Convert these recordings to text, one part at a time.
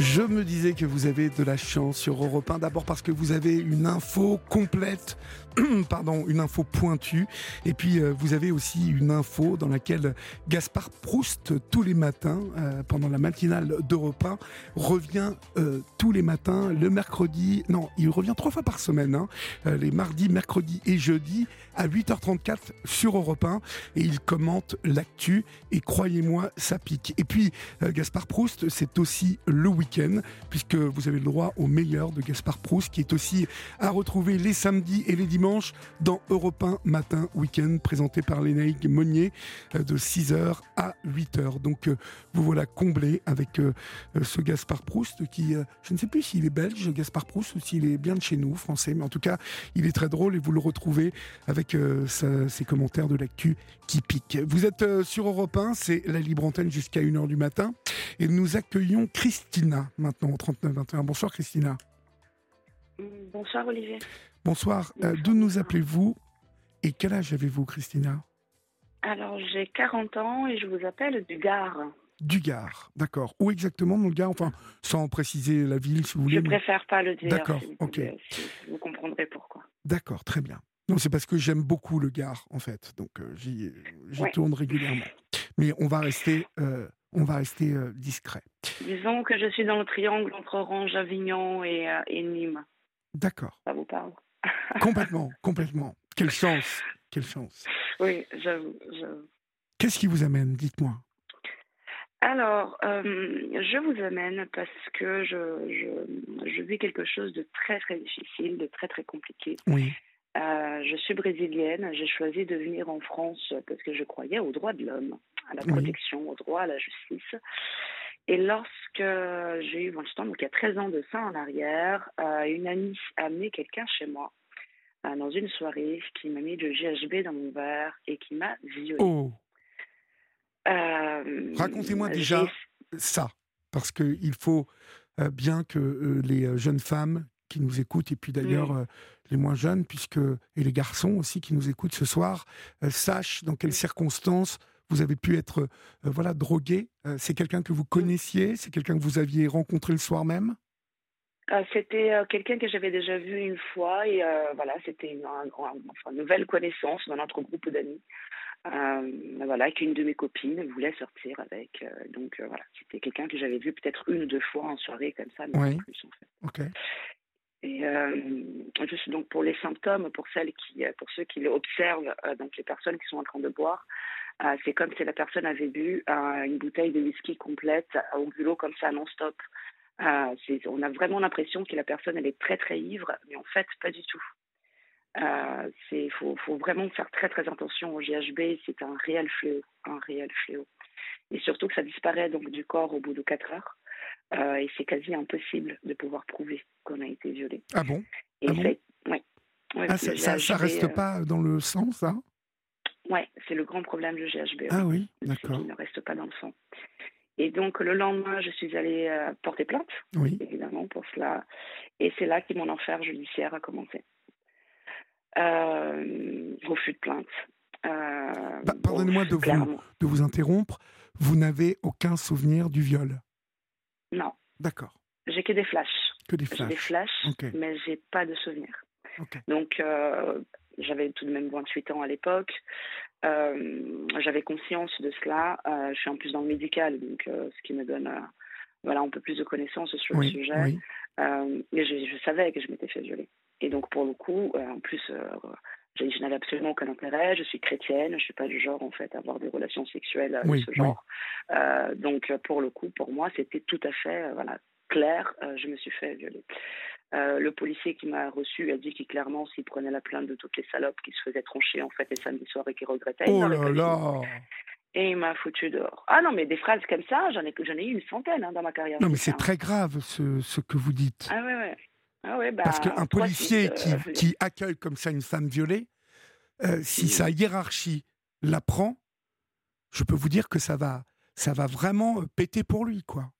Je me disais que vous avez de la chance sur Europe 1, d'abord parce que vous avez une info complète, pardon, une info pointue, et puis euh, vous avez aussi une info dans laquelle Gaspard Proust, tous les matins, euh, pendant la matinale d'Europe 1, revient euh, tous les matins, le mercredi, non, il revient trois fois par semaine, hein, les mardis, mercredis et jeudis, à 8h34 sur Europe 1, et il commente l'actu, et croyez-moi, ça pique. Et puis, Gaspard Proust, c'est aussi le puisque vous avez le droit au meilleur de Gaspard Proust, qui est aussi à retrouver les samedis et les dimanches dans Europe 1 Matin Week-end, présenté par Lénaïque Monnier, euh, de 6h à 8h. Donc euh, vous voilà comblé avec euh, ce Gaspard Proust qui, je ne sais plus s'il est belge, Gaspard Proust, ou s'il est bien de chez nous, français, mais en tout cas, il est très drôle et vous le retrouvez avec ses commentaires de l'actu qui piquent. Vous êtes sur Europe 1, c'est la libre antenne jusqu'à 1h du matin, et nous accueillons Christina maintenant au 39-21. Bonsoir Christina. Bonsoir Olivier. Bonsoir. Euh, d'où nous appelez-vous et quel âge avez-vous Christina? Alors j'ai 40 ans et je vous appelle du Gard. Du Gard, d'accord. Où exactement dans le Gard? Enfin, sans préciser la ville si vous voulez. Je préfère pas le dire. D'accord, ok. vous comprendrez pourquoi. D'accord, très bien. Non, c'est parce que j'aime beaucoup le Gard, en fait. Donc, euh, j'y tourne régulièrement. Mais on va rester euh, on va rester euh, discret. Disons que je suis dans le triangle entre Orange, Avignon et, euh, Nîmes. D'accord. Ça vous parle? Complètement, complètement. Quelle chance, quelle chance. Oui, j'avoue. Qu'est-ce qui vous amène Dites-moi? Alors, euh, je vous amène parce que je, je, vis quelque chose de très très difficile, de très très compliqué. Oui. je suis brésilienne, j'ai choisi de venir en France parce que je croyais aux droits de l'homme à la protection, au droit, à la justice. Et lorsque j'ai eu 20 ans, donc il y a 13 ans de ça en arrière, euh, une amie a amené quelqu'un chez moi euh, dans une soirée qui m'a mis le GHB dans mon verre et qui m'a violé. Oh. Euh, Racontez-moi déjà ça, parce qu'il faut bien que les jeunes femmes qui nous écoutent, et puis d'ailleurs les moins jeunes, puisque et les garçons aussi qui nous écoutent ce soir, sachent dans quelles circonstances vous avez pu être euh, voilà drogué. Euh, c'est quelqu'un que vous connaissiez, c'est quelqu'un que vous aviez rencontré le soir même? Euh, c'était quelqu'un que j'avais déjà vu une fois et voilà, c'était une, nouvelle connaissance dans notre groupe d'amis. voilà, qu'une de mes copines voulait sortir avec. donc voilà, c'était quelqu'un que j'avais vu peut-être une ou deux fois en soirée comme ça, mais plus en fait. Et juste donc pour les symptômes, pour celles qui, pour ceux qui observent, donc les personnes qui sont en train de boire, euh, c'est comme si la personne avait bu euh, une bouteille de whisky complète au bulot comme ça non-stop. Euh, on a vraiment l'impression que la personne elle est très très ivre, mais en fait pas du tout. Il faut, faut, vraiment faire très très attention au GHB, c'est un réel fléau, un réel fléau. Et surtout que ça disparaît donc du corps au bout de 4 heures. et c'est quasi impossible de pouvoir prouver qu'on a été violé. Ah bon, ah ah, ça, ça, reste pas dans le sang, ça? Oui, c'est le grand problème du GHB. Ah oui, d'accord. Il ne reste pas dans le sang. Et donc, le lendemain, je suis allée euh, porter plainte, oui. évidemment, pour cela. Et c'est là que mon enfer judiciaire a commencé. Euh, refus de plainte. Euh, pardonnez-moi de, vous, de vous interrompre. Vous n'avez aucun souvenir du viol? Non. D'accord. J'ai que des flashs. Que des flashs. Des flashs, mais j'ai pas de souvenir. Donc, j'avais tout de même 28 ans à l'époque. Euh, j'avais conscience de cela. Euh, je suis en plus dans le médical, donc euh, ce qui me donne voilà, un peu plus de connaissances sur le sujet. mais je, savais que je m'étais fait violer. Et donc, pour le coup, en plus, je, n'avais absolument aucun intérêt. Je suis chrétienne. Je ne suis pas du genre, en fait, à avoir des relations sexuelles de ce genre. donc, pour le coup, pour moi, c'était tout à fait voilà, clair. je me suis fait violer. Euh, le policier qui m'a reçu a dit qu'il clairement s'il prenait la plainte de toutes les salopes qui se faisaient troncher en fait les samedis soirs et qui regrettaient. Oh là là Et il m'a foutu dehors. Ah non, mais des phrases comme ça, j'en ai, j'en ai eu une centaine hein, dans ma carrière. Non, mais c'est très grave ce, ce, que vous dites. Ah ouais, ouais. Ah ouais bah, Parce qu'un policier qui, euh, qui, accueille comme ça une femme violée, euh, si sa hiérarchie l'apprend, je peux vous dire que ça va, ça va vraiment péter pour lui, quoi.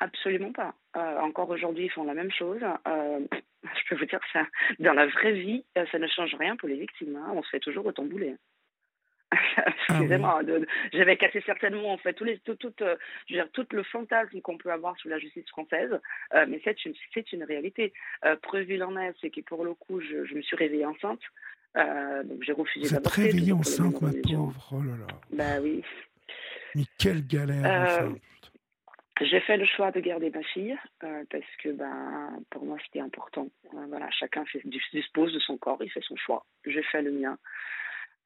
Absolument pas. Euh, encore aujourd'hui, ils font la même chose. Euh, je peux vous dire ça, dans la vraie vie, euh, ça ne change rien pour les victimes. Hein. On se fait toujours autant bouler. Excusez-moi, ah j'avais cassé certainement en fait les, tout, tout, euh, je veux dire, tout le fantasme qu'on peut avoir sur la justice française, euh, mais c'est une, c'est une réalité. Euh, preuve il en est, c'est que pour le coup, je, je me suis réveillée enceinte, donc j'ai refusé d'avorter. Vous êtes réveillée enceinte, ma pauvre, oh là là. Bah oui. Mais quelle galère. J'ai fait le choix de garder ma fille parce que ben, pour moi c'était important. voilà, chacun fait, dispose de son corps, il fait son choix. J'ai fait le mien.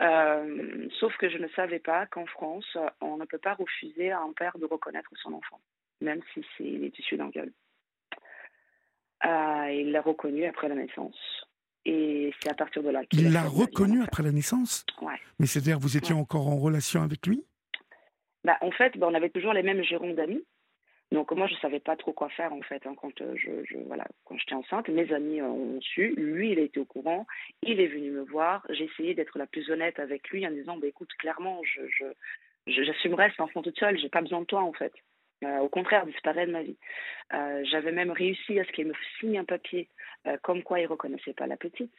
Euh, sauf que je ne savais pas qu'en France, on ne peut pas refuser à un père de reconnaître son enfant, même si c'est est issu d'un viol. Euh, il l'a reconnu après la naissance. Et c'est à partir de là qu'il Il l'a reconnu après la naissance? Ouais. Mais c'est-à-dire, vous étiez encore en relation avec lui? Bah, En fait, bah, on avait toujours les mêmes gérants d'amis. Donc moi, je savais pas trop quoi faire en fait hein, quand euh, je, voilà quand j'étais enceinte. Mes amis euh, ont su, lui, il été au courant, il est venu me voir. J'ai essayé d'être la plus honnête avec lui en disant, bah, écoute, clairement, je, j'assumerai cet enfant toute seule. J'ai pas besoin de toi en fait. Euh, au contraire, disparaît de ma vie. J'avais même réussi à ce qu'il me signe un papier comme quoi il reconnaissait pas la petite.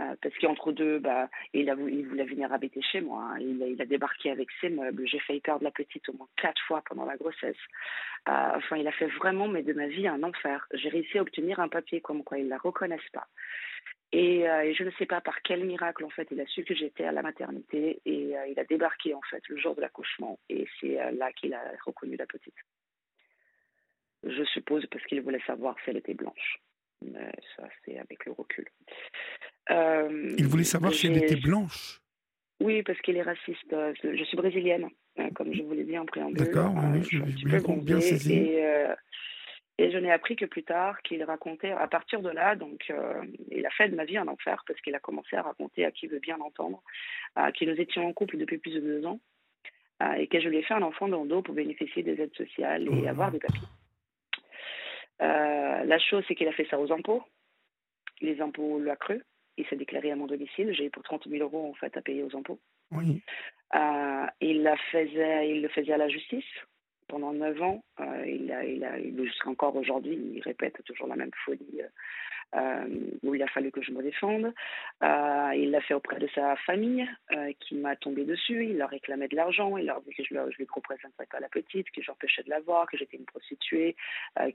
Euh, parce qu'entre deux, bah, il, a, il voulait venir habiter chez moi. Hein. Il, a débarqué avec ses meubles. J'ai failli perdre la petite au moins quatre fois pendant la grossesse. Euh, enfin, il a fait vraiment, mais de ma vie, un enfer. J'ai réussi à obtenir un papier comme quoi ils ne la reconnaissent pas. Et, euh, et, je ne sais pas par quel miracle, en fait, il a su que j'étais à la maternité et il a débarqué, en fait, le jour de l'accouchement. Et c'est là qu'il a reconnu la petite. Je suppose parce qu'il voulait savoir si elle était blanche. Mais ça, c'est avec le recul. Euh, il voulait savoir si elle était blanche. Oui, parce qu'il est raciste. Euh, je suis brésilienne, hein, comme je vous l'ai dit en préambule. D'accord, oui, euh, je bien, bien saisi. Et, et je n'ai appris que plus tard qu'il racontait, à partir de là, donc il a fait de ma vie un enfer parce qu'il a commencé à raconter à qui veut bien l'entendre, que nous étions en couple depuis plus de deux ans et que je lui ai fait un enfant dans le dos pour bénéficier des aides sociales et oh. avoir des papiers. la chose, c'est qu'il a fait ça aux impôts. Les impôts l'ont cru il s'est déclaré à mon domicile. J'ai pour 30 000 euros en fait à payer aux impôts. Oui. Euh, il, la faisait, il le faisait à la justice pendant 9 ans. Euh, il a, il a, jusqu'à encore aujourd'hui, il répète toujours la même folie. Euh, euh, où il a fallu que je me défende. Il l'a fait auprès de sa famille qui m'a tombé dessus. Il leur réclamait de l'argent. Il leur dit que je ne lui représenterais pas la petite, que j'empêchais de la voir, que j'étais une prostituée,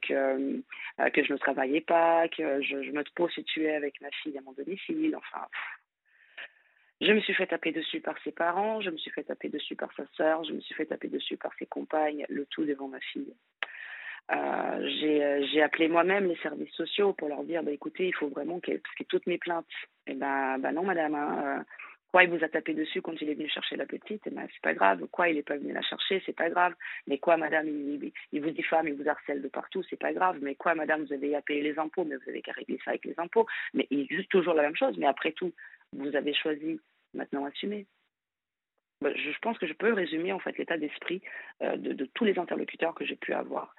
que, que je ne travaillais pas, que je, je, me prostituais avec ma fille à mon domicile. Enfin. Je me suis fait taper dessus par ses parents, je me suis fait taper dessus par sa sœur, je me suis fait taper dessus par ses compagnes, le tout devant ma fille. Euh, euh, j'ai appelé moi-même les services sociaux pour leur dire bah, écoutez, il faut vraiment que, parce que toutes mes plaintes. Eh ben, bah non, madame. Hein, euh, quoi, il vous a tapé dessus quand il est venu chercher la petite? Et eh ben, c'est pas grave. Quoi, il est pas venu la chercher? C'est pas grave. Mais quoi, madame, il, il, vous diffame, il vous harcèle de partout? C'est pas grave. Mais quoi, madame, vous avez à payer les impôts, mais vous avez qu'à régler ça avec les impôts. Mais il juste toujours la même chose. Mais après tout, vous avez choisi maintenant assumer. Bah, je pense que je peux résumer en fait l'état d'esprit de, de, tous les interlocuteurs que j'ai pu avoir.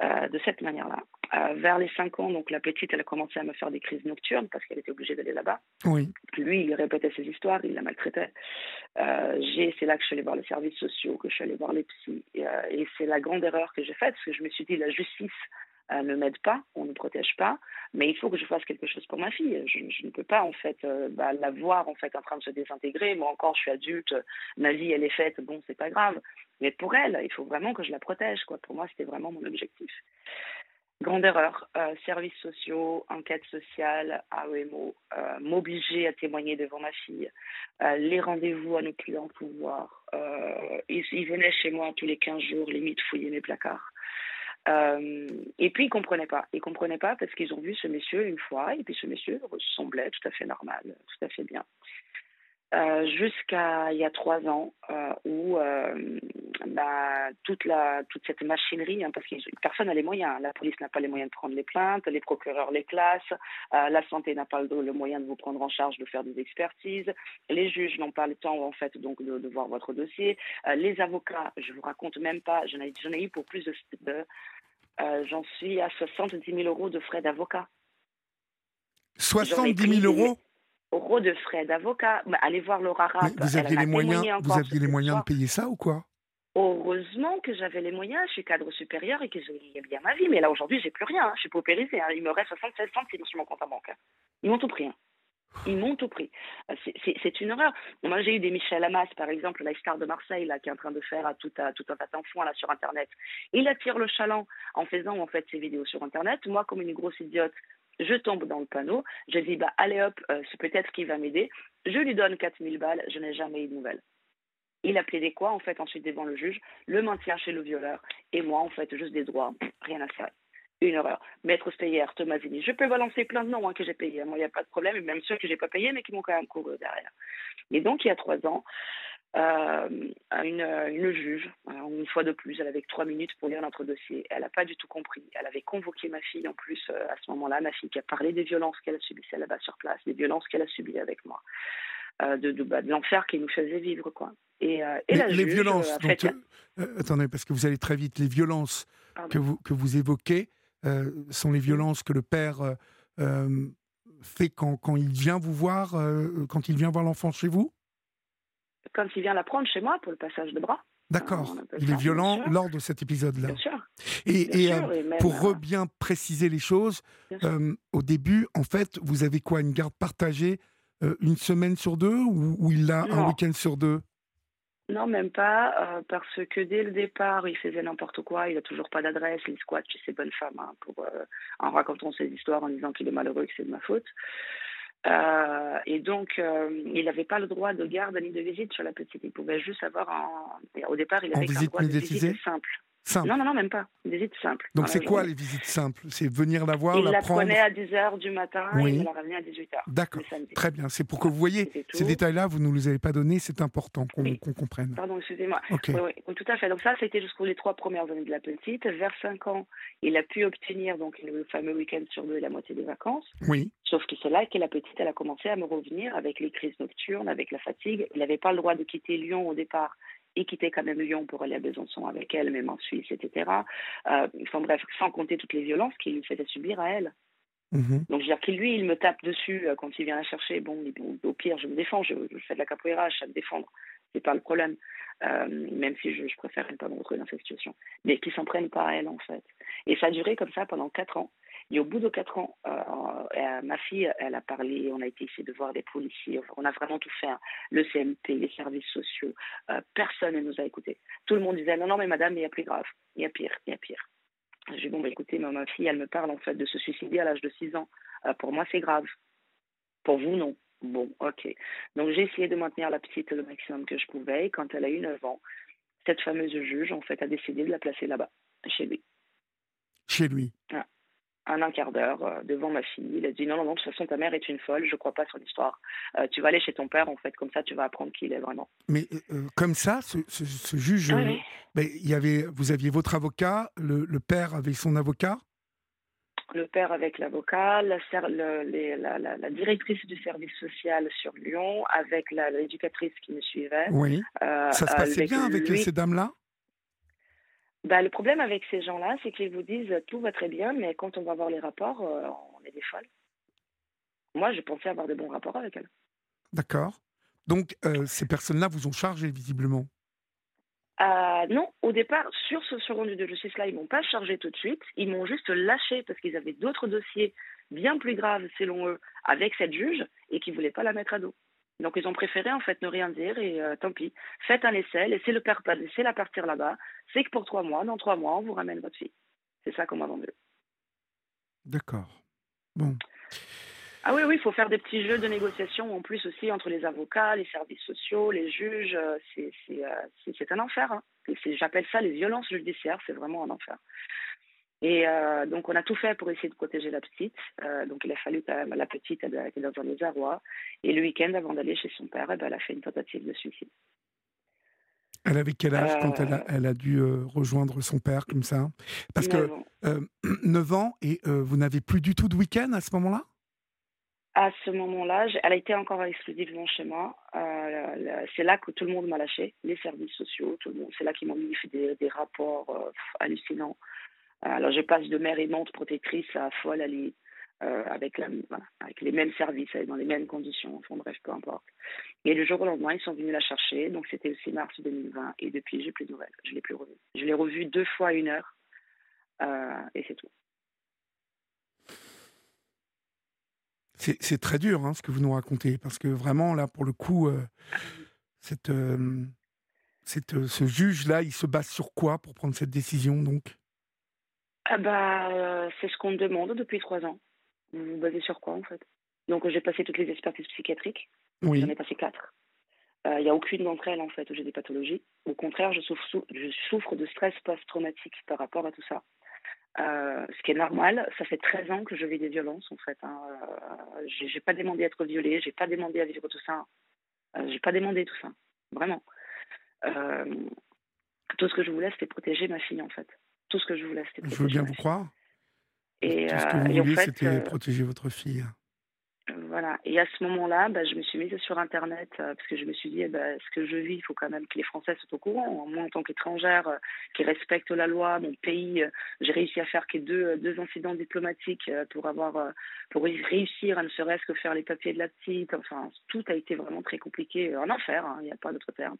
Euh, de cette manière-là. Euh, vers les 5 ans, donc la petite, elle a commencé à me faire des crises nocturnes parce qu'elle était obligée d'aller là-bas. Oui. Lui, il répétait ses histoires, il la maltraitait. Euh, c'est là que je suis allée voir les services sociaux, que je suis allée voir les psys. Et, euh, et c'est la grande erreur que j'ai faite parce que je me suis dit, la justice euh, ne m'aide pas, on ne protège pas, mais il faut que je fasse quelque chose pour ma fille. Je, ne peux pas en fait euh, bah, la voir en fait en train de se désintégrer. Moi encore, je suis adulte, ma vie elle est faite, bon c'est pas grave. Mais pour elle, il faut vraiment que je la protège. Quoi. Pour moi, c'était vraiment mon objectif. Grande erreur. Euh, services sociaux, enquête sociale, AEMO, m'obliger à témoigner devant ma fille, les rendez-vous à nos clients pouvoir. ils, ils, venaient chez moi tous les 15 jours, limite fouiller mes placards. Euh, et puis ils comprenaient pas. Ils comprenaient pas parce qu'ils ont vu ce monsieur une fois et puis ce monsieur semblait tout à fait normal, tout à fait bien. Euh, jusqu'à il y a trois ans euh, où euh, bah, toute la toute cette machinerie hein, parce que personne n'a les moyens. La police n'a pas les moyens de prendre les plaintes les procureurs les classent la santé n'a pas le, le, moyen de vous prendre en charge de faire des expertises. Les juges n'ont pas le temps en fait donc de, de voir votre dossier. Les avocats je vous raconte même pas j'en ai, ai eu pour plus de, de j'en suis à 70 000 euros de frais d'avocat. 70 000 euros? Euros de frais d'avocat. allez voir Laura Rapp. Vous aviez, les moyens, vous aviez les moyens de payer ça ou quoi? Heureusement que j'avais les moyens, je suis cadre supérieur et que j'ai bien ma vie. Mais là, aujourd'hui, j'ai plus rien. Hein. Je suis paupérisée. Hein. Il me reste 76 centimes sur mon compte en banque. Hein. Ils m'ont tout pris. Ils montent au prix. Euh, c'est une horreur. Moi, j'ai eu des Michel Hamas, par exemple, la star de Marseille, là, qui est en train de faire à tout, à, tout un tas d'enfants là sur Internet. Il attire le chaland en faisant en fait ses vidéos sur Internet. Moi, comme une grosse idiote, je tombe dans le panneau. Je dis, bah, allez hop, euh, c'est peut-être qu'il va m'aider. Je lui donne 4000 balles. Je n'ai jamais eu de nouvelles. Il a plaidé quoi, en fait, ensuite devant le juge Le maintien chez le violeur. Et moi, en fait, juste des droits. rien à faire une horreur. Maître Steyer, Thomasini. Je peux balancer plein de noms hein, que j'ai payés. Moi, il n'y a pas de problème, et même ceux que j'ai pas payés, mais qui m'ont quand même couru derrière. Et donc, il y a trois ans, euh, une, une, juge, euh, une fois de plus, elle avait trois minutes pour lire notre dossier. Elle n'a pas du tout compris. Elle avait convoqué ma fille en plus euh, à ce moment-là, ma fille qui a parlé des violences qu'elle a subissait là-bas sur place, des violences qu'elle a subies avec moi, de, bah, de, l'enfer qu'elle nous faisait vivre. quoi. Et, et la les violences, attendez, parce que vous allez très vite, les violences que vous, que vous évoquez, sont les violences que le père fait quand, quand, il vient vous voir, quand il vient voir l'enfant chez vous? Quand il vient la prendre chez moi pour le passage de bras. D'accord. Il est violent lors de cet épisode-là. Bien sûr. Et, pour bien préciser les choses, au début, en fait, vous avez quoi Une garde partagée une semaine sur deux ou, il a un week-end sur deux? Non, même pas, euh, parce que dès le départ, il faisait n'importe quoi, il n'a toujours pas d'adresse, il squatte chez ces bonnes femmes, hein, pour, euh, en racontant ses histoires, en disant qu'il est malheureux, que c'est de ma faute. Euh, et donc, il n'avait pas le droit de garde ni de visite sur la petite. Il pouvait juste avoir, au départ, il avait un droit de visite simple. Non, non, non, même pas. Une visite simple. Donc c'est quoi les visites simples? C'est venir la voir, il la, prendre Il la prenait à 10h du matin et il la ramenait à 18h. D'accord, très bien. C'est pour que vous voyez ces détails-là, vous ne nous les avez pas donnés, c'est important qu'on comprenne. Pardon, excusez-moi. Oui, tout à fait. Donc ça, c'était jusqu'aux les trois premières années de la petite. Vers 5 ans, il a pu obtenir donc le fameux week-end sur deux et la moitié des vacances. Oui. Sauf que c'est là que la petite, elle a commencé à me revenir avec les crises nocturnes, avec la fatigue. Il n'avait pas le droit de quitter Lyon au départ et quittait quand même Lyon pour aller à Besançon avec elle, même en Suisse, etc. Euh, enfin bref, sans compter toutes les violences qu'il lui faisait subir à elle. Mhm. Donc, je veux dire que lui, il me tape dessus euh, quand il vient la chercher. Bon, au pire, je me défends, je, fais de la capoeira, je sais me défendre. C'est pas le problème. Euh, même si je, je préfère ne pas me retrouver dans cette situation. Mais qu'ils s'en prennent pas à elle, en fait. Et ça a duré comme ça pendant quatre ans. Et au bout de quatre ans, euh, euh, ma fille, elle a parlé, on a été ici de voir des policiers, on a vraiment tout fait, hein. le CMP, les services sociaux, euh, personne ne nous a écoutés. Tout le monde disait non, non, mais madame, il y a plus grave, il y a pire, il y a pire. J'ai dit bon, bah, écoutez, ma, fille, elle me parle en fait de se suicider à l'âge de 6 ans. pour moi, c'est grave. Pour vous, non. Bon, ok. Donc j'ai essayé de maintenir la petite le maximum que je pouvais. Et quand elle a eu 9 ans, cette fameuse juge, en fait, a décidé de la placer là-bas, chez lui. Chez lui ah un, quart d'heure euh, devant ma fille. Il a dit non, non, non, de toute façon, ta mère est une folle, je ne crois pas son histoire. Euh, tu vas aller chez ton père, en fait, comme ça, tu vas apprendre qui il est vraiment. Mais euh, comme ça, ce, ce, juge, ah mais il y avait, vous aviez votre avocat, le, le père avait son avocat? Le père avec l'avocat, la, la, la, directrice du service social sur Lyon, avec l'éducatrice qui me suivait. Oui. ça se passait bien avec ces dames-là? Bah, le problème avec ces gens-là, c'est qu'ils vous disent tout va très bien, mais quand on va voir les rapports, euh, on est des folles. Moi, je pensais avoir de bons rapports avec elles. D'accord. Donc, euh, ces personnes-là vous ont chargé, visiblement? Euh, Non, au départ, sur ce second de justice-là, ils ne m'ont pas chargé tout de suite. Ils m'ont juste lâché parce qu'ils avaient d'autres dossiers bien plus graves, selon eux, avec cette juge et qui ne voulaient pas la mettre à dos. Donc ils ont préféré en fait ne rien dire et euh, tant pis. Faites un essai, laissez le père laissez la partir là-bas. C'est que pour trois mois, dans trois mois, on vous ramène votre fille. C'est ça qu'on m'a vendu. D'accord. Bon. Ah oui, oui, il faut faire des petits jeux de négociation en plus aussi entre les avocats, les services sociaux, les juges. Euh, c'est euh, un enfer. Hein. J'appelle ça les violences judiciaires, c'est vraiment un enfer. Et euh, donc, on a tout fait pour essayer de protéger la petite. Euh, donc, il a fallu que la petite elle, était dans un désarroi. Et le week-end, avant d'aller chez son père, eh ben, elle a fait une tentative de suicide. Elle avait quel âge quand elle a, euh, elle a dû rejoindre son père comme ça? Parce que 9 ans et vous n'avez plus du tout de week-end à ce moment-là? À ce moment-là, elle a été encore exclusivement chez moi. c'est là que tout le monde m'a lâché, les services sociaux, tout le monde. C'est là qu'ils m'ont mis des, des rapports hallucinants. Alors, je passe de mère aimante protectrice à folle. Euh, avec, les mêmes services, dans les mêmes conditions, enfin bref, peu importe. Et le jour au lendemain, ils sont venus la chercher, donc c'était 6 mars 2020, et depuis, j'ai plus de nouvelles, je l'ai plus revue. Je l'ai revue deux fois une heure, euh, et c'est tout. C'est très dur hein, ce que vous nous racontez, parce que vraiment, là, pour le coup, euh, ce juge-là, il se base sur quoi pour prendre cette décision donc? Ah bah, C'est ce qu'on me demande depuis trois ans. Vous vous basez sur quoi en fait? Donc j'ai passé toutes les expertises psychiatriques. Oui. J'en ai passé quatre. Il n'y a aucune d'entre elles en fait où j'ai des pathologies. Au contraire, je souffre, je souffre de stress post-traumatique par rapport à tout ça. Euh, ce qui est normal. Ça fait 13 ans que je vis des violences, en fait. Hein. Euh, j'ai pas demandé à être violée, j'ai pas demandé à vivre tout ça. Euh, j'ai pas demandé tout ça, vraiment. tout ce que je voulais, c'était protéger ma fille, en fait. Tout ce que je voulais, c'était. Je veux bien vous croire. Et, tout ce que vous vouliez, c'était protéger votre fille. Voilà. Et à ce moment-là, bah, je me suis mise sur Internet euh, parce que je me suis dit, eh ben, ce que je vis, il faut quand même que les Français soient au courant. Moi, en tant qu'étrangère euh, qui respecte la loi, mon pays, euh, j'ai réussi à faire que deux, deux incidents diplomatiques pour avoir, pour réussir à ne serait-ce que faire les papiers de la petite. Enfin, tout a été vraiment très compliqué, un enfer, hein, il n'y a pas d'autre terme.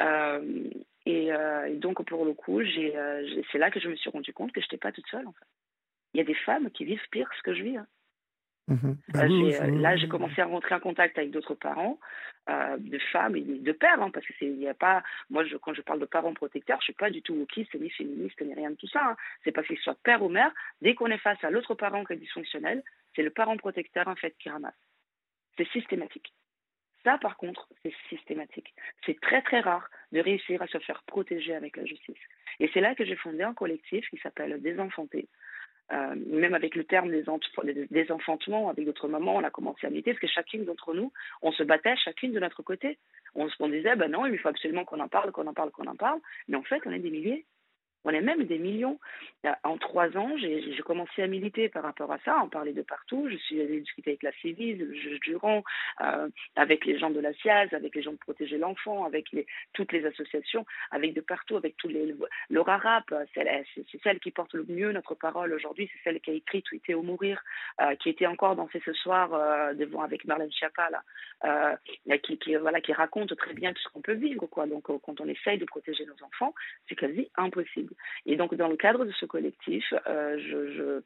Et, et, donc, pour le coup, c'est là que je me suis rendu compte que je n'étais pas toute seule. En fait. Il y a des femmes qui vivent pire que ce que je vis. Hein. Mmh bah euh, là, j'ai commencé à rentrer en contact avec d'autres parents, euh, de femmes et de pères, hein, parce que c'est, y a pas, moi, je, quand je parle de parents protecteurs, je suis pas du tout wokiste, ni féministe, ni rien de tout ça. Hein. C'est parce qu'il soit père ou mère, dès qu'on est face à l'autre parent qui est dysfonctionnel, c'est le parent protecteur en fait qui ramasse. C'est systématique. Ça, par contre, c'est systématique. C'est très très rare de réussir à se faire protéger avec la justice. Et c'est là que j'ai fondé un collectif qui s'appelle Désenfanter, euh, même avec le terme des, enfantements, avec d'autres mamans, on a commencé à militer, parce que chacune d'entre nous, on se battait chacune de notre côté. On se disait, ben non, il faut absolument qu'on en parle, qu'on en parle, qu'on en parle. Mais en fait, on est des milliers. On est même des millions. En trois ans, j'ai commencé à militer par rapport à ça, en parler de partout. Je suis allée discuter avec la CIVIS, le juge Durand, euh, avec les gens de la SIAZ, avec les gens de Protéger l'Enfant, avec toutes les associations, avec de partout, avec tous les. Laura Rapp, c'est celle qui porte le mieux notre parole aujourd'hui, c'est celle qui a écrit Tweeter ou mourir, euh, qui était encore dansée ce soir euh, devant avec Marlène Schiappa, qui, qui, voilà, qui raconte très bien tout ce qu'on peut vivre. Quoi. Donc, quand on essaye de protéger nos enfants, c'est quasi impossible. Et donc, dans le cadre de ce collectif, euh, je,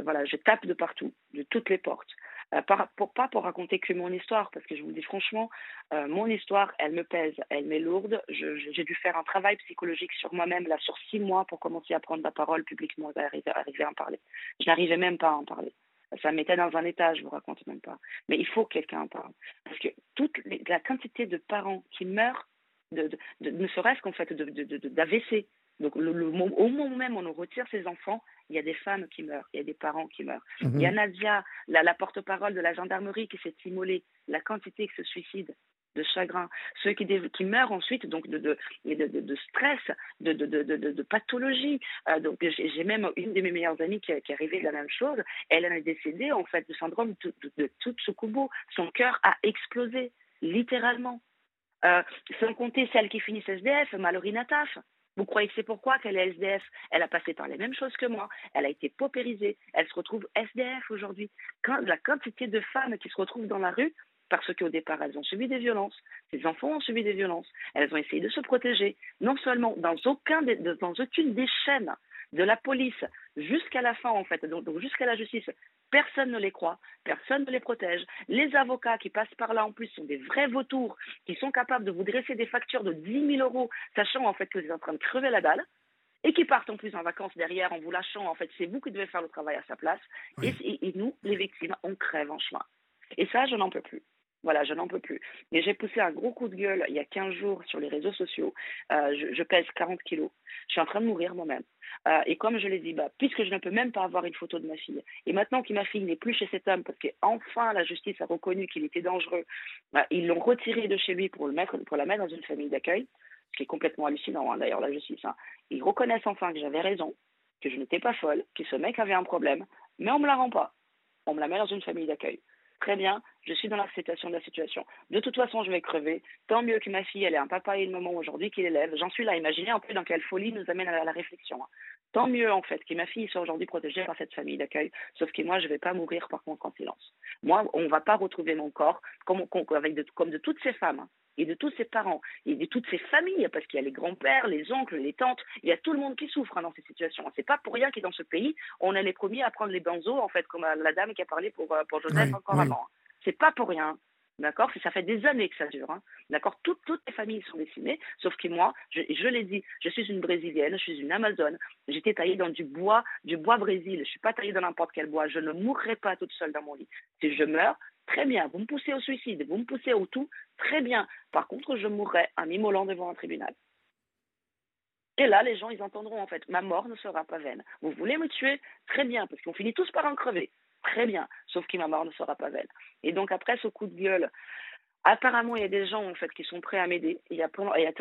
voilà, je tape de partout, de toutes les portes. Euh, pas, pour, raconter que mon histoire, parce que je vous dis franchement, euh, mon histoire, elle me pèse, elle m'est lourde. J'ai dû faire un travail psychologique sur moi-même, là, sur six mois, pour commencer à prendre la parole publiquement et arriver, arriver à en parler. Je n'arrivais même pas à en parler. Ça mettait dans un état, je vous raconte même pas. Mais il faut que quelqu'un en parle. Parce que toute la quantité de parents qui meurent, ne serait-ce qu'en fait d'AVC, donc, le, au moment même où on retire ses enfants, il y a des femmes qui meurent, il y a des parents qui meurent. Il y a mhm. Nadia, la, porte-parole de la gendarmerie qui s'est immolée, la quantité qui se suicide de chagrin, ceux qui, qui meurent ensuite donc de, de, de, de stress, de, de, pathologie. Euh, donc j'ai même une de mes meilleures amies qui, qui est arrivée de la même chose. Elle est décédée en fait du syndrome de, Tsukubo. Son cœur a explosé, littéralement. Euh, sans compter celle qui finit SDF, Mallory Nataf. Vous croyez que c'est pourquoi qu'elle est SDF Elle a passé par les mêmes choses que moi? Elle a été paupérisée. Elle se retrouve SDF aujourd'hui. La quantité de femmes qui se retrouvent dans la rue parce qu'au départ, elles ont subi des violences. Ces enfants ont subi des violences. Elles ont essayé de se protéger, non seulement dans, aucun dans aucune des chaînes de la police jusqu'à la fin, en fait, donc, jusqu'à la justice, personne ne les croit, personne ne les protège. Les avocats qui passent par là, en plus, sont des vrais vautours qui sont capables de vous dresser des factures de 10 000 euros, sachant en fait que vous êtes en train de crever la dalle. Et qui partent en plus en vacances derrière en vous lâchant, en fait, c'est vous qui devez faire le travail à sa place. Et, et nous, les victimes, on crève en chemin. Et ça, je n'en peux plus. Voilà, je n'en peux plus. Et j'ai poussé un gros coup de gueule il y a 15 jours sur les réseaux sociaux. Euh, je, pèse 40 kilos. Je suis en train de mourir moi-même. Euh, et comme je l'ai dit, bah, puisque je ne peux même pas avoir une photo de ma fille, et maintenant que ma fille n'est plus chez cet homme, parce qu'enfin la justice a reconnu qu'il était dangereux, bah, ils l'ont retiré de chez lui pour, le mettre, pour la mettre dans une famille d'accueil, ce qui est complètement hallucinant hein, d'ailleurs, la justice. Hein. Ils reconnaissent enfin que j'avais raison, que je n'étais pas folle, que ce mec avait un problème, mais on ne me la rend pas. On me la met dans une famille d'accueil très bien, je suis dans l'acceptation de la situation. De toute façon, je vais crever. Tant mieux que ma fille, elle ait un papa et une maman aujourd'hui qui l'élève. J'en suis là. Imaginez un peu dans quelle folie nous amène à la réflexion. Hein. Tant mieux, en fait, que ma fille soit aujourd'hui protégée par cette famille d'accueil. Sauf que moi, je ne vais pas mourir par contre en silence. Moi, on ne va pas retrouver mon corps comme, avec comme de toutes ces femmes. Hein. et de tous ses parents et de toutes ses familles, parce qu'il y a les grands-pères, les oncles, les tantes, il y a tout le monde qui souffre hein, dans ces situations. C'est pas pour rien que dans ce pays, on est les premiers à prendre les benzos, en fait, comme la dame qui a parlé pour, pour Joseph encore avant. C'est pas pour rien. D'accord? Ça fait des années que ça dure. Hein. D'accord? Toutes, toutes les familles sont décimées, sauf que moi, je, je l'ai dit, je suis une Brésilienne, je suis une Amazone. J'étais taillée dans du bois, du bois Brésil. Je ne suis pas taillée dans n'importe quel bois. Je ne mourrai pas toute seule dans mon lit. Si je meurs, très bien. Vous me poussez au suicide, vous me poussez au tout, très bien. Par contre, je mourrai en m'immolant devant un tribunal. Et là, les gens, ils entendront en fait, ma mort ne sera pas vaine. Vous voulez me tuer? Très bien, parce qu'on finit tous par en crever très bien, sauf que ma mort ne sera pas belle. Et donc après ce coup de gueule, apparemment il y a des gens en fait qui sont prêts à m'aider. Il y a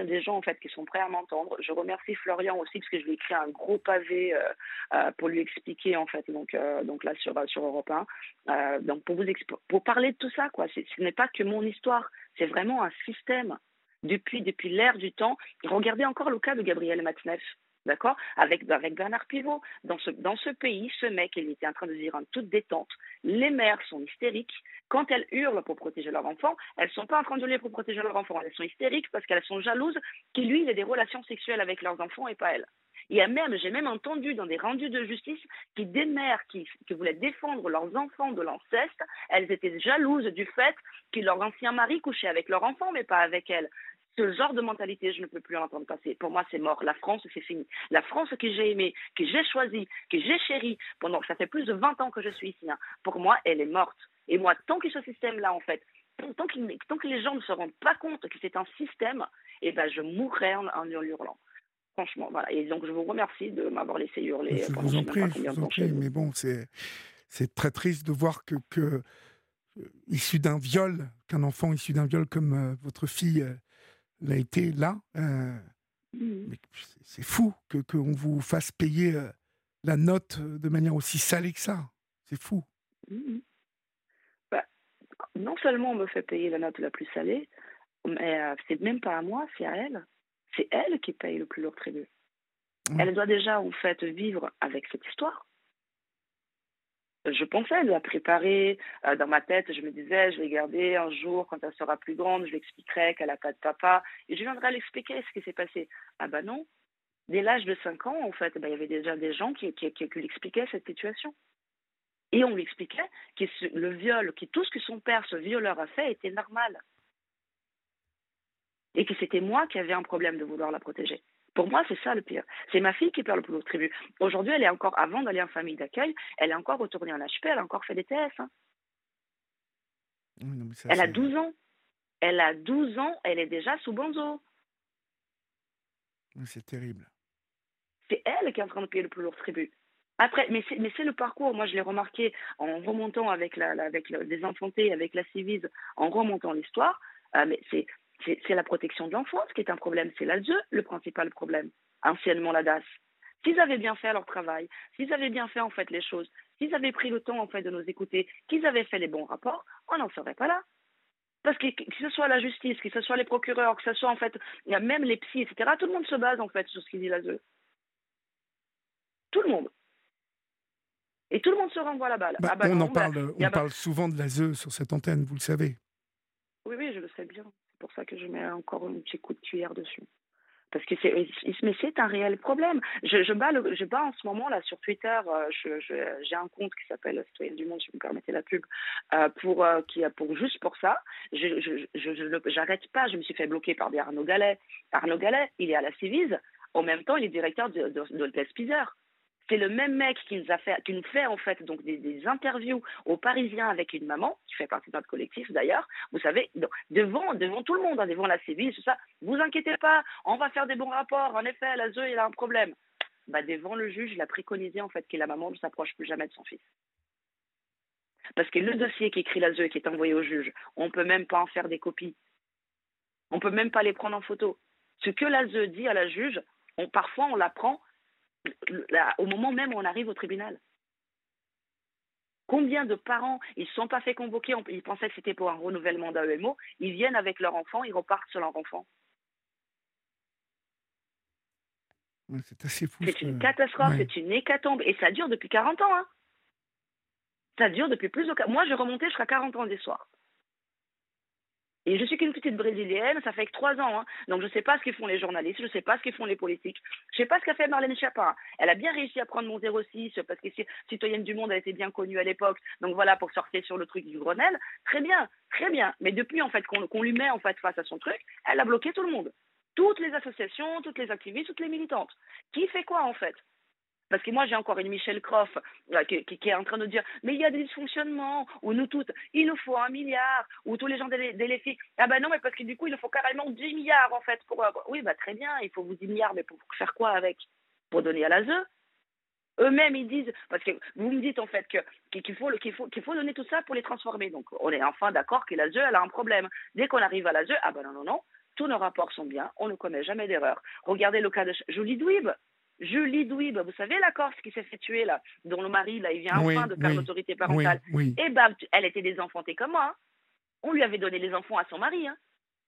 des gens qui sont prêts à m'entendre. Je remercie Florian aussi parce que je lui ai écrit un gros pavé euh, euh, pour lui expliquer en fait donc euh, là sur sur Europe 1. donc pour vous pour parler de tout ça quoi. Ce n'est pas que mon histoire, c'est vraiment un système depuis depuis l'ère du temps. Regardez encore le cas de Gabriel Matzneff. D'accord? Avec, Bernard Pivot. Dans ce, pays, ce mec, il était en train de dire en toute détente les mères sont hystériques. Quand elles hurlent pour protéger leur enfant, elles ne sont pas en train de hurler pour protéger leur enfant. Elles sont hystériques parce qu'elles sont jalouses qu'il lui, ait des relations sexuelles avec leurs enfants et pas elles. Il y a même, j'ai même entendu dans des rendus de justice que des mères qui, qui voulaient défendre leurs enfants de l'inceste, elles étaient jalouses du fait que leur ancien mari couchait avec leur enfant, mais pas avec elles ce genre de mentalité, je ne peux plus en entendre passer. Pour moi, c'est mort. La France, c'est fini. La France que j'ai aimée, que j'ai choisie, que j'ai chérie, pendant, ça fait plus de 20 ans que je suis ici, hein. pour moi, elle est morte. Et moi, tant que ce système-là, en fait, tant, tant, que les gens ne se rendent pas compte que c'est un système, eh ben, je mourrai en, en, hurlant. Franchement, voilà. Et donc, je vous remercie de m'avoir laissé hurler. Je vous en prie, je vous en prie, mais bon, c'est, très triste de voir que, que euh, issu d'un viol, qu'un enfant issu d'un viol comme euh, votre fille euh, l'a été là. Euh, mmh. c'est fou que qu'on vous fasse payer euh, la note de manière aussi salée que ça. C'est fou. Mmh. Bah, non seulement on me fait payer la note la plus salée, mais euh, c'est même pas à moi, c'est à elle. C'est elle qui paye le plus lourd tribut. Elle doit déjà en fait vivre avec cette histoire je pensais la préparer euh, dans ma tête. Je me disais, je vais garder un jour, quand elle sera plus grande, je lui expliquerai qu'elle n'a pas de papa. Et je viendrai l'expliquer ce qui s'est passé. Ah ben non. Dès l'âge de 5 ans, en fait, ben, il y avait déjà des gens qui, lui expliquaient cette situation. Et on lui expliquait que le viol, que tout ce que son père, ce violeur, a fait était normal. Et que c'était moi qui avais un problème de vouloir la protéger. Pour moi, c'est ça le pire. C'est ma fille qui perd le plus de tribut. Aujourd'hui, elle est encore, avant d'aller en famille d'accueil, elle est encore retournée en HP, elle a encore fait des TS. Hein. elle a 12 ans. Elle a 12 ans, elle est déjà sous bonzo. C'est terrible. C'est elle qui est en train de payer le plus lourd tribut. Après, mais c'est, le parcours. Moi, je l'ai remarqué en remontant avec, la, avec des enfantés, avec la civise, en remontant l'histoire. Euh, mais c'est, c'est la protection de l'enfance qui est un problème. C'est l'ASE le principal problème, anciennement la DAS. S'ils avaient bien fait leur travail, s'ils avaient bien fait en fait les choses, s'ils avaient pris le temps en fait de nous écouter, qu'ils avaient fait les bons rapports, on n'en serait pas là. Parce que que ce soit la justice, que ce soit les procureurs, que ce soit en fait, même les psys, etc. Tout le monde se base en fait sur ce qu'il dit l'ASE. Tout le monde. Et tout le monde se renvoie la balle. Bah, ah bah on en parle, on parle souvent de l'ASE sur cette antenne, vous le savez. Oui, oui, je le sais bien pour ça que je mets encore un petit coup de cuillère dessus. Parce que c'est, mais c'est un réel problème. Je, je, bats je bats en ce moment là sur Twitter. Euh, j'ai un compte qui s'appelle Citoyen du Monde, si vous me permettez la pub, euh, pour euh, qui pour juste pour ça. Je, j'arrête pas. Je me suis fait bloquer par des Arnaud Gallet. Arnaud Gallet, il est à la Civise. En même temps, il est directeur de, de, de, de c'est le même mec qui nous fait, qui en fait des, interviews aux Parisiens avec une maman qui fait partie de notre collectif d'ailleurs. Vous savez, devant tout le monde, hein, devant la CIVI, tout ça. Vous inquiétez pas, on va faire des bons rapports. En effet, la ZE, il a un problème. Bah, devant le juge, il a préconisé en fait que la maman ne s'approche plus jamais de son fils. Parce que le dossier qu'écrit la ZE qui est envoyé au juge, on ne peut même pas en faire des copies. On ne peut même pas les prendre en photo. Ce que la ZE dit à la juge, parfois on l'apprend au moment même où on arrive au tribunal. Combien de parents, ils ne sont pas fait convoquer, ils pensaient que c'était pour un renouvellement d'AEMO, ils viennent avec leur enfant, ils repartent sur leur enfant. c'est assez fou. C'est une catastrophe, c'est une hécatombe. Et ça dure depuis 40 ans. Hein. Ça dure depuis plus de... Moi, je remontais jusqu'à 40 ans des soirs. Et je suis qu'une petite brésilienne, ça fait que trois ans, hein. donc je ne sais pas ce qu'ils font les journalistes, je ne sais pas ce qu'ils font les politiques, je ne sais pas ce qu'a fait Marlène Schiappa. Elle a bien réussi à prendre mon 06 parce que citoyenne du monde, elle était bien connue à l'époque, donc voilà pour sortir sur le truc du Grenelle. Très bien, très bien. Mais depuis en fait qu'on lui met en fait face à son truc, elle a bloqué tout le monde, toutes les associations, toutes les activistes, toutes les militantes. Qui fait quoi en fait? Parce que moi, j'ai encore une Michelle Croff euh, qui, est en train de dire Mais il y a des dysfonctionnements, ou nous toutes, il nous faut un milliard, ou tous les gens des, Ah ben non, mais parce que du coup, il nous faut carrément 10 milliards en fait. Pour, oui, bah très bien, il faut vous 10 milliards, mais pour faire quoi avec? Pour donner à l'ASE eux-mêmes ils disent parce que vous me dites en fait que qu'il faut faut faut donner tout ça pour les transformer. Donc on est enfin d'accord que l'ASE elle a un problème. Dès qu'on arrive à l'ASE ah ben non non non tous nos rapports sont bien on ne commet jamais d'erreur. Regardez le cas de Julie Douib Julie Douib, vous savez la Corse qui s'est fait tuer là, dont le mari là, il vient enfin de perdre l'autorité parentale. et eh ben, elle était désenfantée comme moi. Hein. On lui avait donné les enfants à son mari. Hein.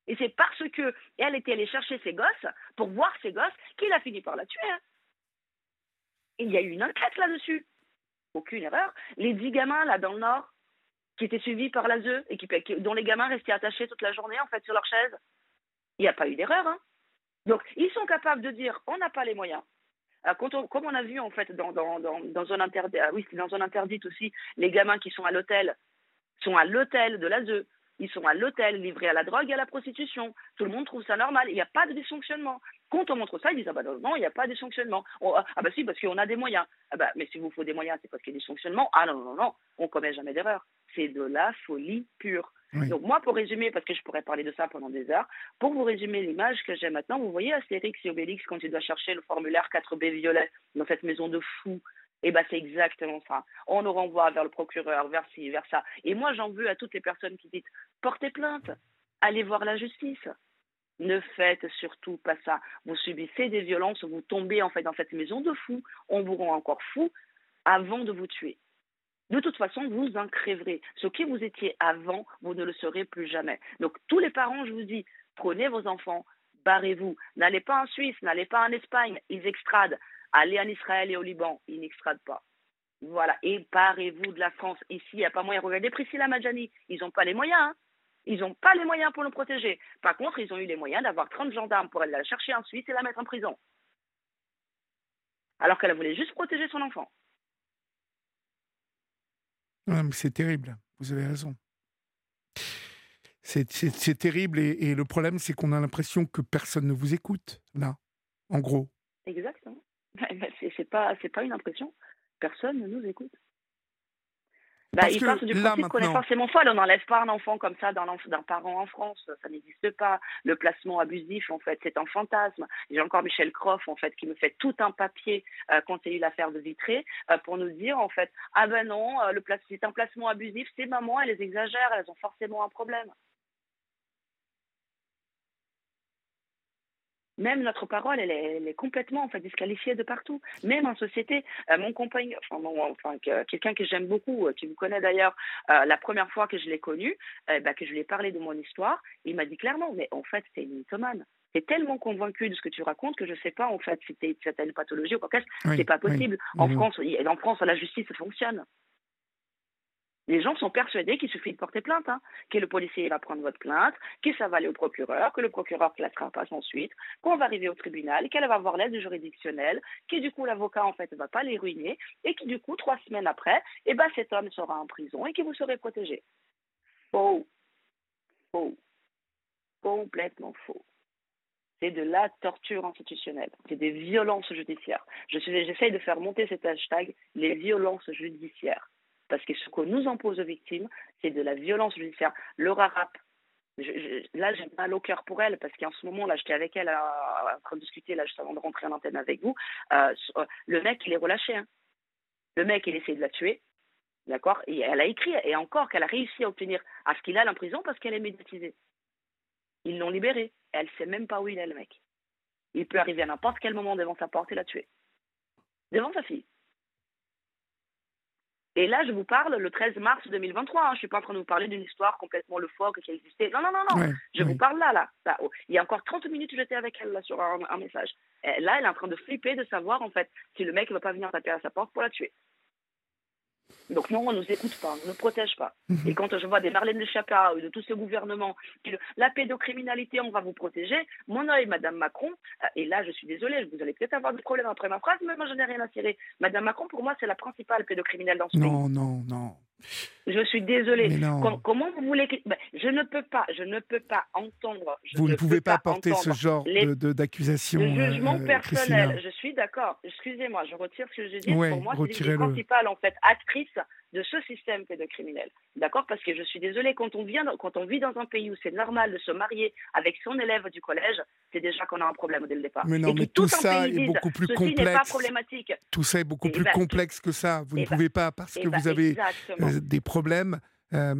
Et c'est parce que elle était allée chercher ses gosses pour voir ses gosses qu'il a fini par la tuer. Hein. il y a eu une enquête là-dessus. Aucune erreur. Les dix gamins là dans le nord qui étaient suivis par la ZEU et qui, dont les gamins restaient attachés toute la journée en fait sur leur chaise. Il n'y a pas eu d'erreur. Donc ils sont capables de dire on n'a pas les moyens, comme on a vu en fait dans, dans, dans, un interdit, ah oui, dans aussi, les gamins qui sont à l'hôtel sont à l'hôtel de l'ASE, ils sont à l'hôtel livrés à la drogue et à la prostitution. Tout le monde trouve ça normal, il n'y a pas de dysfonctionnement. Quand on montre ça, ils disent ah bah non, il n'y a pas de dysfonctionnement. ah, ah bah si, parce qu'on a des moyens. Ah bah, mais si vous faut des moyens, c'est parce qu'il y a des dysfonctionnements. Ah non, non, non, on commet jamais d'erreur. C'est de la folie pure. Donc moi, pour résumer, parce que je pourrais parler de ça pendant des heures, pour vous résumer l'image que j'ai maintenant, vous voyez Astérix et Obélix quand il doit chercher le formulaire 4B violet dans cette maison de fous. Et eh ben c'est exactement ça. On nous renvoie vers le procureur, vers ci, vers ça. Et moi, j'en veux à toutes les personnes qui disent portez plainte, allez voir la justice. Ne faites surtout pas ça. Vous subissez des violences, vous tombez en fait dans cette maison de fous. On vous rend encore fou avant de vous tuer. De toute façon, vous en crèverez. Ce qui vous étiez avant, vous ne le serez plus jamais. Donc, tous les parents, je vous dis, prenez vos enfants, barrez-vous. N'allez pas en Suisse, n'allez pas en Espagne, ils extradent. Allez en Israël et au Liban, ils n'extradent pas. Voilà, et barrez-vous de la France. Ici, il n'y a pas moyen. Regardez Priscilla Madjani, ils n'ont pas les moyens. Hein. Ils n'ont pas les moyens pour nous protéger. Par contre, ils ont eu les moyens d'avoir 30 gendarmes pour aller la chercher en Suisse et la mettre en prison. Alors qu'elle voulait juste protéger son enfant. C'est terrible, vous avez raison. C'est terrible et, le problème, c'est qu'on a l'impression que personne ne vous écoute, là, en gros. Exactement. C'est pas, pas une impression. Personne ne nous écoute. Bah, il part du principe qu'on est forcément folle. On n'enlève pas un enfant comme ça d'un parent en France. Ça n'existe pas. Le placement abusif, en fait, c'est un fantasme. J'ai encore Michel Croff, en fait, qui me fait tout un papier euh, quand il y a eu l'affaire de Vitré euh, pour nous dire, en fait, ah ben non, euh, le c'est un placement abusif. Ces mamans, elles exagèrent. Elles ont forcément un problème. Même notre parole, elle est, complètement en fait, disqualifiée de partout. Même en société, euh, mon compagnon, enfin, quelqu'un que j'aime beaucoup, euh, qui vous connaît d'ailleurs, euh, la première fois que je l'ai connu, bah, que je lui ai parlé de mon histoire, il m'a dit clairement, mais en fait, c'est une mythomane. Tu tellement convaincu de ce que tu racontes que je ne sais pas en fait si tu une pathologie ou quoi que ce c'est pas possible. En France, en France, la justice fonctionne. Les gens sont persuadés qu'il suffit de porter plainte, hein, que le policier va prendre votre plainte, que ça va aller au procureur, que le procureur classera pas ensuite, qu'on va arriver au tribunal, qu'elle va avoir l'aide juridictionnelle, que du coup l'avocat en fait ne va pas les ruiner et que du coup trois semaines après, eh ben, cet homme sera en prison et que vous serez protégé. Faux. Faux. Complètement faux. C'est de la torture institutionnelle. C'est des violences judiciaires. Je j'essaye de faire monter cet hashtag les violences judiciaires parce que ce qu'on nous impose aux victimes, c'est de la violence judiciaire. Laura Rapp, là, j'ai mal au cœur pour elle, parce qu'en ce moment, là, j'étais avec elle en train de discuter, là, juste avant de rentrer en antenne avec vous. Euh, euh, le mec, il est relâché. Hein. Le mec, il essaie de la tuer. D'accord Et elle a écrit, et encore qu'elle a réussi à obtenir à ce qu'il aille en prison parce qu'elle est médiatisée. Ils l'ont libérée. Elle ne sait même pas où il est, le mec. Il peut arriver à n'importe quel moment devant sa porte et la tuer. Devant sa fille. Et là, je vous parle le 13 mars 2023. Hein. Je ne suis pas en train de vous parler d'une histoire complètement le loufoque qui existait. Non, non, non, non. je vous parle là, là. Oh. Il y a encore 30 minutes, j'étais avec elle là, sur un, message. là, elle est en train de flipper de savoir, en fait, si le mec ne va pas venir taper à sa porte pour la tuer. Donc non, on ne nous écoute pas, on ne nous protège pas. Mhm. Et quand je vois des Marlène de Chapa ou de tout ce gouvernement, la pédocriminalité, on va vous protéger, mon œil, Madame Macron, euh, et là je suis désolée, vous allez peut-être avoir des problèmes après ma phrase, mais moi je n'ai rien à cirer. Madame Macron, pour moi, c'est la principale pédocriminelle dans ce pays. Non, non, non. Je suis désolée. Non. Com- comment vous voulez que... ben, je ne peux pas, je ne peux pas entendre. je Vous ne pouvez pas porter ce genre les- d'accusation. le jugement euh, personnel, Christina. je suis d'accord. Excusez-moi, je retire ce que je dis. Ouais, Pour moi, c'est principales en fait actrices de ce système pédocriminel. D'accord? Parce que je suis désolée, quand on vient, dans- quand on vit dans un pays où c'est normal de se marier avec son élève du collège, c'est déjà qu'on a un problème dès le départ. Mais non, Et mais tout ça est beaucoup plus pas complexe. problématique. Tout ça est beaucoup plus complexe que ça. Vous ne pouvez pas, parce que vous avez exactement. euh, des problèmes, euh,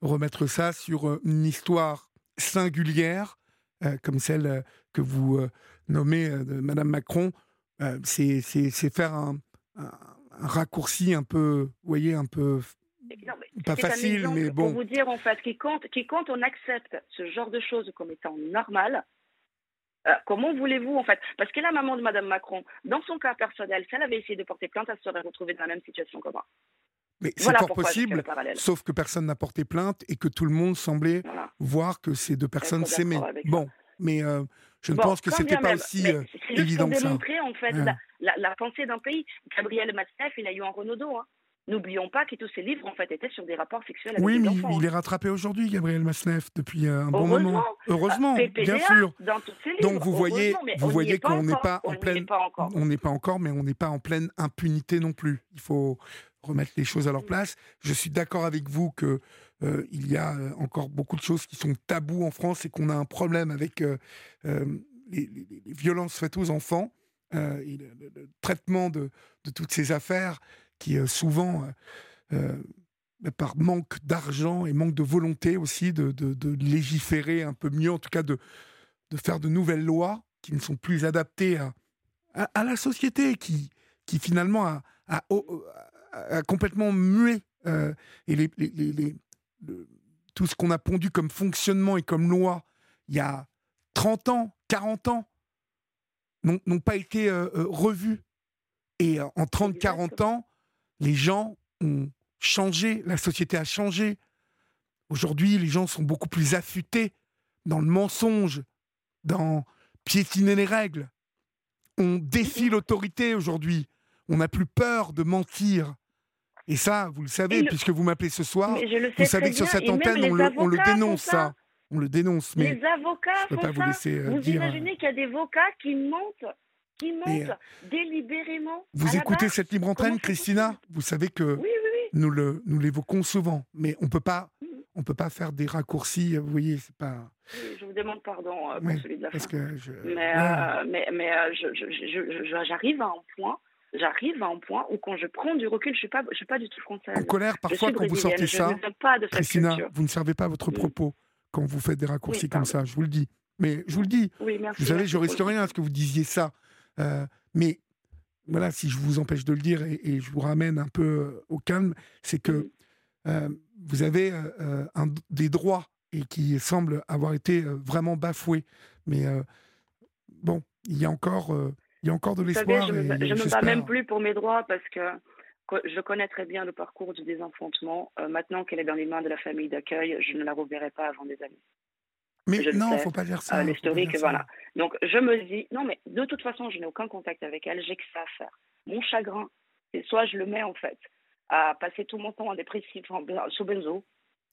remettre ça sur euh, une histoire singulière, euh, comme celle que vous euh, nommez de Madame Macron. C'est faire un, un- un raccourci un peu, vous voyez, un peu Non, mais pas facile, mais Pour bon. vous dire, en fait, qui compte, qui compte, on accepte ce genre de choses comme étant normal. euh, comment voulez-vous, en fait? Parce que la maman de Madame Macron, dans son cas personnel, si elle avait essayé de porter plainte, elle se serait retrouvée dans la même situation que moi. Mais c'est Voilà le possible, sauf que personne n'a porté plainte et que tout le monde semblait Voilà. voir que ces deux personnes s'aimaient. Bon, mais euh, je ne Bon, pense que c'était pas même, aussi euh, évident pour que ça. en fait, Ouais. la, la- la pensée d'un pays. Gabriel Matzneff, il a eu un Renaudot. Hein. N'oublions pas que tous ses livres, en fait, étaient sur des rapports sexuels avec Oui, des mais enfants. il hein. est rattrapé aujourd'hui, Gabriel Masneff, depuis euh, un bon moment. Heureusement, Ah, bien sûr. Dans tous ses livres, Donc vous voyez, mais vous voyez qu'on n'est pas en pleine, on n'est pas encore, mais on n'est pas en pleine impunité non plus. Il faut remettre les choses à Mm. leur place. Je suis d'accord avec vous que euh, il y a euh, encore beaucoup de choses qui sont tabous en France et qu'on a un problème avec euh, euh, les, les- les violences faites aux enfants euh, le, traitement de, toutes ces affaires qui euh, souvent euh, par manque d'argent et manque de volonté aussi de, légiférer un peu mieux, en tout cas de, faire de nouvelles lois qui ne sont plus adaptées à, la société, qui, finalement a, complètement mué et tout ce qu'on a pondu comme fonctionnement et comme loi il y a 30 ans, 40 ans, n'ont pas été euh, euh, revus. Et euh, en 30, 40 ans, les gens ont changé, la société a changé. Aujourd'hui, les gens sont beaucoup plus affûtés dans le mensonge, dans piétiner les règles. On défie l'autorité aujourd'hui. On n'a plus peur de mentir. Et ça, vous le savez, le- puisque vous m'appelez ce soir, vous savez que sur cette et antenne, on le, on le dénonce, ça. On le dénonce, mais les avocats je peux font pas vous laisser euh, Vous dire. euh, imaginez qu'il y a des avocats qui mentent, qui mentent euh, délibérément. Vous écoutez cette libre entraîne, Christina? Vous savez que Oui, oui, oui. nous le nous l'évoquons souvent, mais on peut pas Mhm. on peut pas faire des raccourcis. Vous voyez, c'est pas Je vous demande pardon euh, pour celui de la parce fin. que je. Mais, euh, mais, mais euh, j'arrive à un point, j'arrive à un point où quand je prends du recul, je suis pas, je suis pas du tout française. en colère, parfois, quand vous sortez je ça, Christina, culture. vous ne servez pas votre Mm. propos quand vous faites des raccourcis Oui, comme ça. Je vous le dis. Mais je vous le dis. Oui, merci. Vous savez, merci je risque rien à ce que vous disiez ça. Euh, mais voilà, si je vous empêche de le dire et, et je vous ramène un peu euh, au calme, c'est que euh, vous avez euh, un- des droits et qui semblent avoir été vraiment bafoués. Mais bon, il y a encore, il y a encore de l'espoir. je me, bats- je me bats même plus pour mes droits parce que je connais très bien le parcours du désenfantement. Euh, maintenant qu'elle est dans les mains de la famille d'accueil, je ne la reverrai pas avant des années. Mais je non, sais. faut pas dire ça. Euh, L'historique, voilà. Donc je me dis, non mais de toute façon, je n'ai aucun contact avec elle, j'ai que ça à faire. Mon chagrin, c'est soit je le mets en fait à passer tout mon temps en dépressif, sous benzo,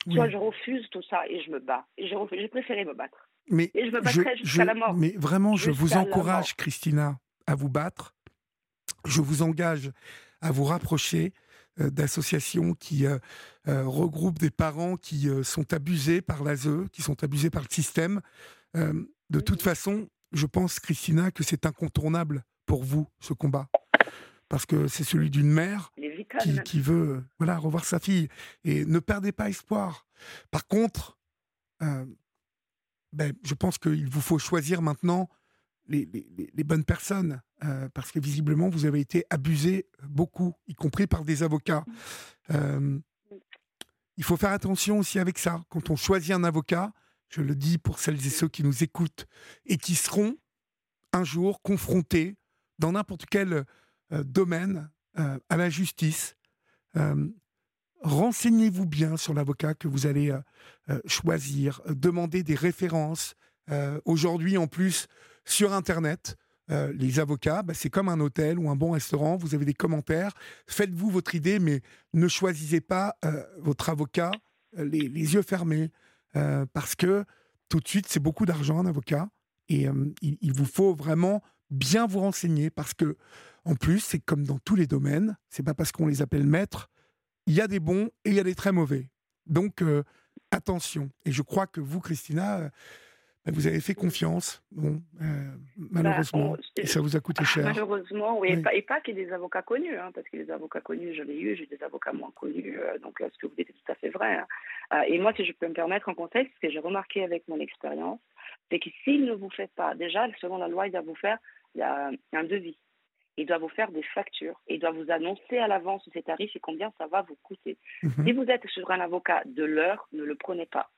Oui. soit je refuse tout ça et je me bats. J'ai préféré me battre. Mais Et je me battrai jusqu'à la mort. Mais vraiment, je vous encourage. Christina, à vous battre. Je vous engage à vous rapprocher euh, d'associations qui euh, euh, regroupent des parents qui euh, sont abusés par l'ASE, qui sont abusés par le système. De toute façon, je pense, Christina, que c'est incontournable pour vous, ce combat. Parce que c'est celui d'une mère qui, veut voilà, revoir sa fille. Et ne perdez pas espoir. Par contre, ben, je pense qu'il vous faut choisir maintenant les, les- les- les bonnes personnes, euh, parce que visiblement, vous avez été abusé beaucoup, y compris par des avocats. Euh, il faut faire attention aussi avec ça. Quand on choisit un avocat, je le dis pour celles et ceux qui nous écoutent et qui seront un jour confrontés dans n'importe quel euh, domaine à la justice, renseignez-vous bien sur l'avocat que vous allez choisir, demandez des références. Aujourd'hui, en plus, sur Internet, les avocats, bah, c'est comme un hôtel ou un bon restaurant, vous avez des commentaires, faites-vous votre idée, mais ne choisissez pas votre avocat les, yeux fermés, parce que tout de suite, c'est beaucoup d'argent un avocat, et il, vous faut vraiment bien vous renseigner, parce que en plus, c'est comme dans tous les domaines, c'est pas parce qu'on les appelle maîtres, il y a des bons et il y a des très mauvais. Donc, euh, attention. Et je crois que vous, Christina, euh, vous avez fait confiance. Bon, euh, malheureusement, bah, ça vous a coûté cher. Malheureusement, oui. Et pas, qu'il y ait des avocats connus, hein, parce que les avocats connus, je l'ai eu, j'ai des avocats moins connus. donc, ce que vous dites est tout à fait vrai. Hein. et moi, si je peux me permettre un conseil, ce que j'ai remarqué avec mon expérience, c'est que s'il ne vous fait pas, déjà, selon la loi, il doit vous faire il y a un devis il doit vous faire des factures, il doit vous annoncer à l'avance ces tarifs et combien ça va vous coûter. Mhm. Si vous êtes sur un avocat de l'heure, ne le prenez pas.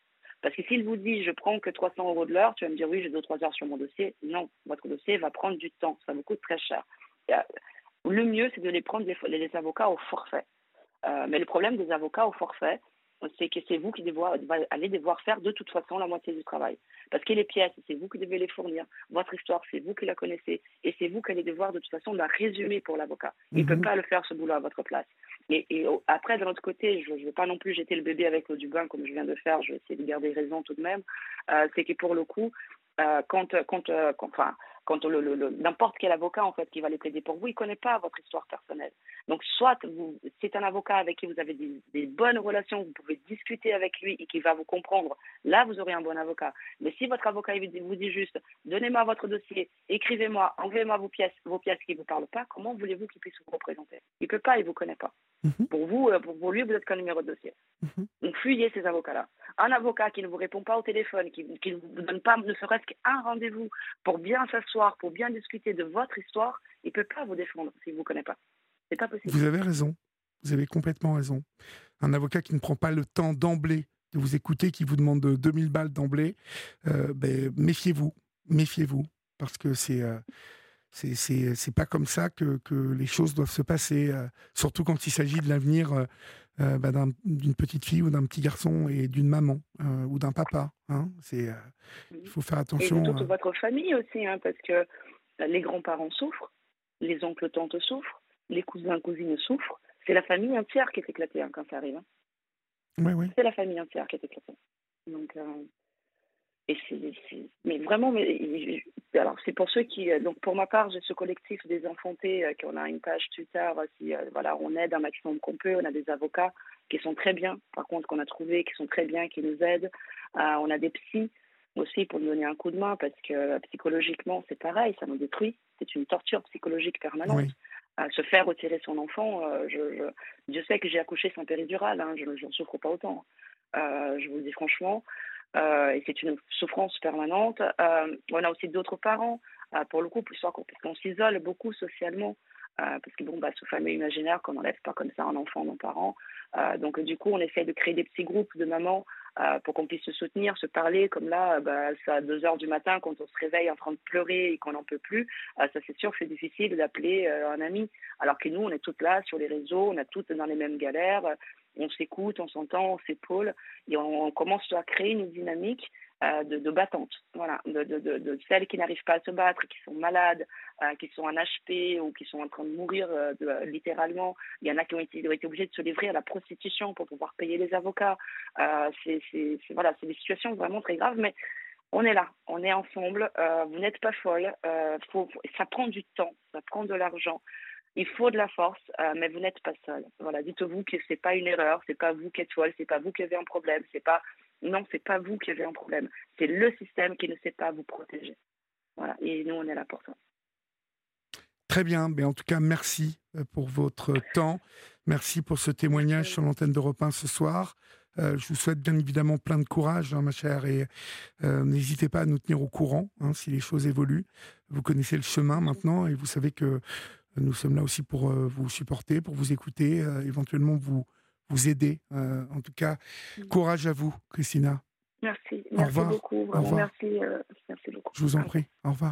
Parce que s'il vous dit je prends que 300 euros de l'heure, tu vas me dire oui, j'ai 2-3 heures sur mon dossier. Non, votre dossier va prendre du temps, ça vous coûte très cher. Le mieux, c'est de les prendre les, avocats au forfait. Euh, mais le problème des avocats au forfait, c'est que c'est vous qui devez, allez devoir faire de toute façon la moitié du travail. Parce que les pièces, c'est vous qui devez les fournir. Votre histoire, c'est vous qui la connaissez. Et c'est vous qui allez devoir de toute façon la résumer pour l'avocat. Il ne peut mhm. pas le faire ce boulot à votre place. Et, après, de l'autre côté, je ne veux pas non plus jeter le bébé avec l'eau du bain comme je viens de faire. Je vais essayer de garder raison tout de même. Euh, c'est que pour le coup, euh, quand, quand, euh, enfin, quand le, n'importe quel avocat en fait qui va les plaider pour vous, il connaît pas votre histoire personnelle. Donc soit c'est un avocat avec qui vous avez des, bonnes relations, vous pouvez discuter avec lui et qui va vous comprendre. Là, vous aurez un bon avocat. Mais si votre avocat vous dit juste, donnez-moi votre dossier, écrivez-moi, envoyez-moi vos pièces, vos pièces qui vous parlent pas, comment voulez-vous qu'il puisse vous représenter? Il peut pas, il vous connaît pas. Mhm. Pour vous, euh, pour, lui, vous êtes qu'un numéro de dossier. Mhm. Donc fuyez ces avocats-là. Un avocat qui ne vous répond pas au téléphone, qui, qui ne vous donne pas ne serait-ce qu'un rendez-vous pour bien s'asseoir pour bien discuter de votre histoire, il ne peut pas vous défendre s'il ne vous connaît pas. C'est pas possible. Vous avez raison. Vous avez complètement raison. Un avocat qui ne prend pas le temps d'emblée de vous écouter, qui vous demande 2000 balles d'emblée, euh, ben, méfiez-vous. Méfiez-vous. Parce que c'est. Euh, c'est pas comme ça que, que, les choses doivent se passer, euh, surtout quand il s'agit de l'avenir euh, euh, bah, d'une petite fille ou d'un petit garçon et d'une maman ou d'un papa. Hein. C'est, il faut faire attention. Et toute votre famille aussi, hein, parce que les grands-parents souffrent, les oncles, tantes souffrent, les cousins, cousines souffrent. C'est la famille entière qui est éclatée hein, quand ça arrive. Oui, oui. C'est la famille entière qui est éclatée. Donc, et mais vraiment, mais, alors c'est pour ceux qui, euh, donc pour ma part, j'ai ce collectif des enfantés, euh, qu'on a une page Twitter, si, euh, voilà, on aide un maximum qu'on peut, on a des avocats qui sont très bien, par contre, qu'on a trouvé, qui sont très bien, qui nous aident. on a des psys aussi pour nous donner un coup de main, parce que psychologiquement, c'est pareil, ça nous détruit, c'est une torture psychologique permanente. se faire retirer son enfant, je, je, sais que j'ai accouché sans péridurale, hein, je n'en souffre pas autant. je vous le dis franchement. Euh, et c'est une souffrance permanente. Euh, on a aussi d'autres parents, euh, pour le coup, plus parce qu'on s'isole beaucoup socialement, parce que bon, bah, sous famille imaginaire, qu'on n'enlève pas comme ça un enfant nos parents. donc du coup, on essaie de créer des petits groupes de mamans pour qu'on puisse se soutenir, se parler, comme là, bah, à 2 heures du matin, quand on se réveille en train de pleurer et qu'on n'en peut plus, ça c'est sûr c'est difficile d'appeler un ami. Alors que nous, on est toutes là sur les réseaux, on est toutes dans les mêmes galères, on s'écoute, on s'entend, on s'épaule, et on, commence à créer une dynamique euh, de, de battantes, voilà, de, celles qui n'arrivent pas à se battre, qui sont malades, euh, qui sont en HP ou qui sont en train de mourir euh, littéralement. Il y en a qui ont été, obligés de se livrer à la prostitution pour pouvoir payer les avocats. c'est des situations vraiment très graves, mais on est là, on est ensemble. vous n'êtes pas folle. Ça prend du temps, ça prend de l'argent. Il faut de la force, euh, mais vous n'êtes pas seul. Voilà, dites-vous que c'est pas une erreur, c'est pas vous qui êtes folle, c'est pas vous qui avez un problème, c'est pas non, c'est pas vous qui avez un problème, c'est le système qui ne sait pas vous protéger. Voilà, et nous on est là pour ça. Très bien, mais en tout cas merci euh, pour votre temps, merci pour ce témoignage sur l'antenne d'Europe 1 ce soir. Euh, je vous souhaite bien évidemment plein de courage, hein, ma chère, et n'hésitez pas à nous tenir au courant hein, si les choses évoluent. Vous connaissez le chemin maintenant et vous savez que nous sommes là aussi pour euh, vous supporter, pour vous écouter, euh, éventuellement vous, vous aider. Euh, en tout cas, courage à vous, Christina. Merci, merci beaucoup. Merci, merci beaucoup. Je vous en prie. Au revoir.